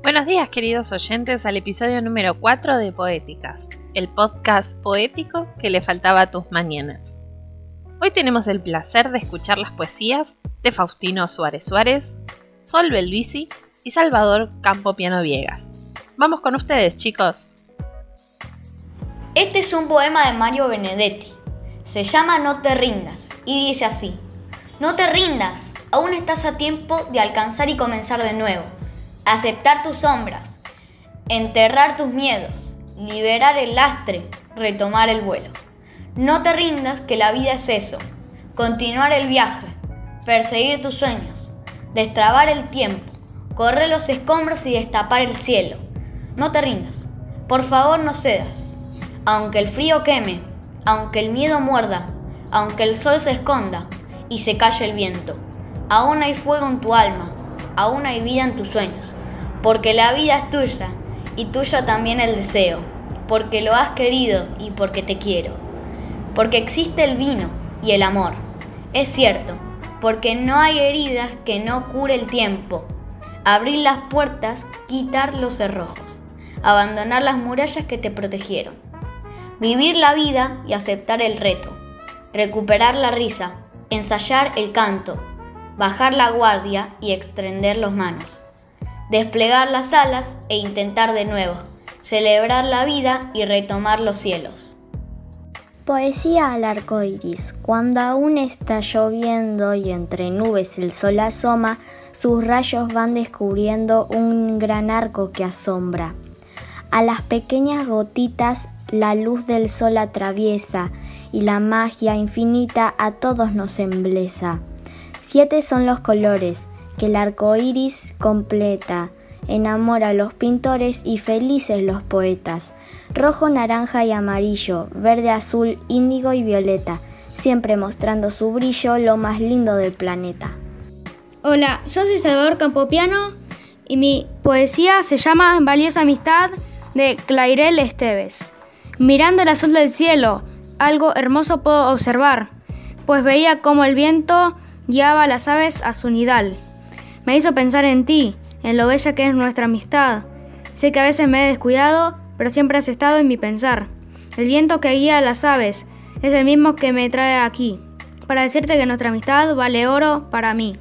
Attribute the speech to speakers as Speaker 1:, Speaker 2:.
Speaker 1: Buenos días queridos oyentes al episodio número 4 de Poéticas, el podcast poético que le faltaba a tus mañanas. Hoy tenemos el placer de escuchar las poesías de Faustino Suárez Suárez, Sol Belvisi y Salvador Campo Piano Viegas. Vamos con ustedes chicos.
Speaker 2: Este es un poema de Mario Benedetti. Se llama No te rindas y dice así. No te rindas, aún estás a tiempo de alcanzar y comenzar de nuevo aceptar tus sombras, enterrar tus miedos, liberar el lastre, retomar el vuelo. No te rindas que la vida es eso, continuar el viaje, perseguir tus sueños, destrabar el tiempo, correr los escombros y destapar el cielo. No te rindas, por favor no cedas, aunque el frío queme, aunque el miedo muerda, aunque el sol se esconda y se calle el viento. Aún hay fuego en tu alma, aún hay vida en tus sueños porque la vida es tuya y tuyo también el deseo, porque lo has querido y porque te quiero, porque existe el vino y el amor. Es cierto, porque no hay heridas que no cure el tiempo. Abrir las puertas, quitar los cerrojos, abandonar las murallas que te protegieron. Vivir la vida y aceptar el reto. Recuperar la risa, ensayar el canto, bajar la guardia y extender las manos desplegar las alas e intentar de nuevo, celebrar la vida y retomar los cielos.
Speaker 3: Poesía al arco iris. Cuando aún está lloviendo y entre nubes el sol asoma, sus rayos van descubriendo un gran arco que asombra. A las pequeñas gotitas la luz del sol atraviesa y la magia infinita a todos nos embleza. Siete son los colores, que el arco iris completa, enamora a los pintores y felices los poetas. Rojo, naranja y amarillo, verde, azul, índigo y violeta, siempre mostrando su brillo, lo más lindo del planeta.
Speaker 4: Hola, yo soy Salvador Campopiano y mi poesía se llama Valiosa Amistad de Clairel Esteves. Mirando el azul del cielo, algo hermoso puedo observar, pues veía cómo el viento guiaba a las aves a su nidal. Me hizo pensar en ti, en lo bella que es nuestra amistad. Sé que a veces me he descuidado, pero siempre has estado en mi pensar. El viento que guía a las aves es el mismo que me trae aquí, para decirte que nuestra amistad vale oro para mí.